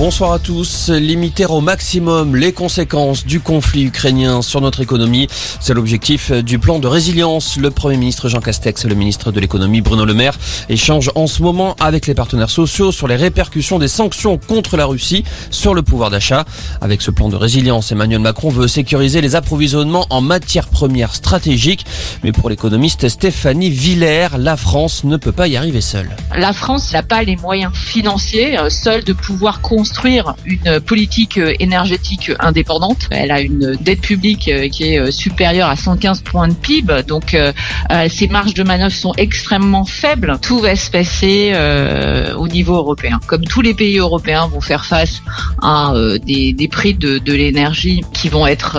Bonsoir à tous. Limiter au maximum les conséquences du conflit ukrainien sur notre économie, c'est l'objectif du plan de résilience. Le Premier ministre Jean Castex et le ministre de l'économie Bruno Le Maire échangent en ce moment avec les partenaires sociaux sur les répercussions des sanctions contre la Russie sur le pouvoir d'achat. Avec ce plan de résilience, Emmanuel Macron veut sécuriser les approvisionnements en matières premières stratégiques. Mais pour l'économiste Stéphanie Villers, la France ne peut pas y arriver seule. La France n'a pas les moyens financiers euh, seule de pouvoir construire une politique euh, énergétique indépendante. Elle a une dette publique euh, qui est supérieure à 115 points de PIB, donc ses marges de manœuvre sont extrêmement faibles. Tout va se passer au niveau européen. Comme tous les pays européens vont faire face à des, prix de, l'énergie qui vont être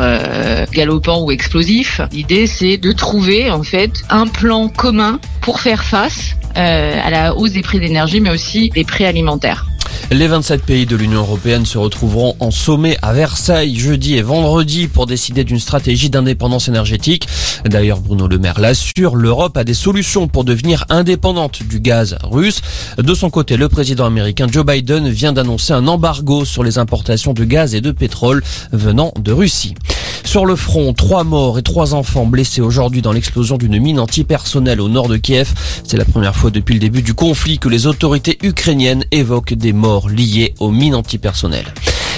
galopants ou explosifs, l'idée c'est de trouver en fait un plan commun pour faire face euh, à la hausse des prix d'énergie, mais aussi des prix alimentaires. Les 27 pays de l'Union européenne se retrouveront en sommet à Versailles jeudi et vendredi pour décider d'une stratégie d'indépendance énergétique. D'ailleurs, Bruno Le Maire l'assure, l'Europe a des solutions pour devenir indépendante du gaz russe. De son côté, le président américain Joe Biden vient d'annoncer un embargo sur les importations de gaz et de pétrole venant de Russie. Sur le front, trois morts et trois enfants blessés aujourd'hui dans l'explosion d'une mine antipersonnelle au nord de Kiev. C'est la première fois depuis le début du conflit que les autorités ukrainiennes évoquent des morts liées aux mines antipersonnelles.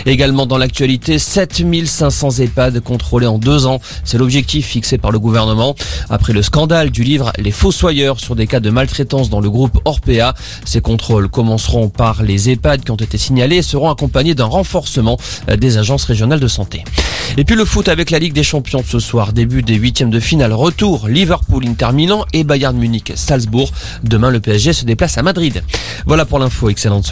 Également dans l'actualité, 7500 EHPAD contrôlés en deux ans. C'est l'objectif fixé par le gouvernement. Après le scandale du livre Les Fossoyeurs sur des cas de maltraitance dans le groupe Orpea, ces contrôles commenceront par les EHPAD qui ont été signalés et seront accompagnés d'un renforcement des agences régionales de santé. Et puis le foot avec la Ligue des Champions ce soir, début des huitièmes de finale, retour Liverpool, Inter Milan et Bayern Munich, Salzbourg. Demain, le PSG se déplace à Madrid. Voilà pour l'info, excellente soirée.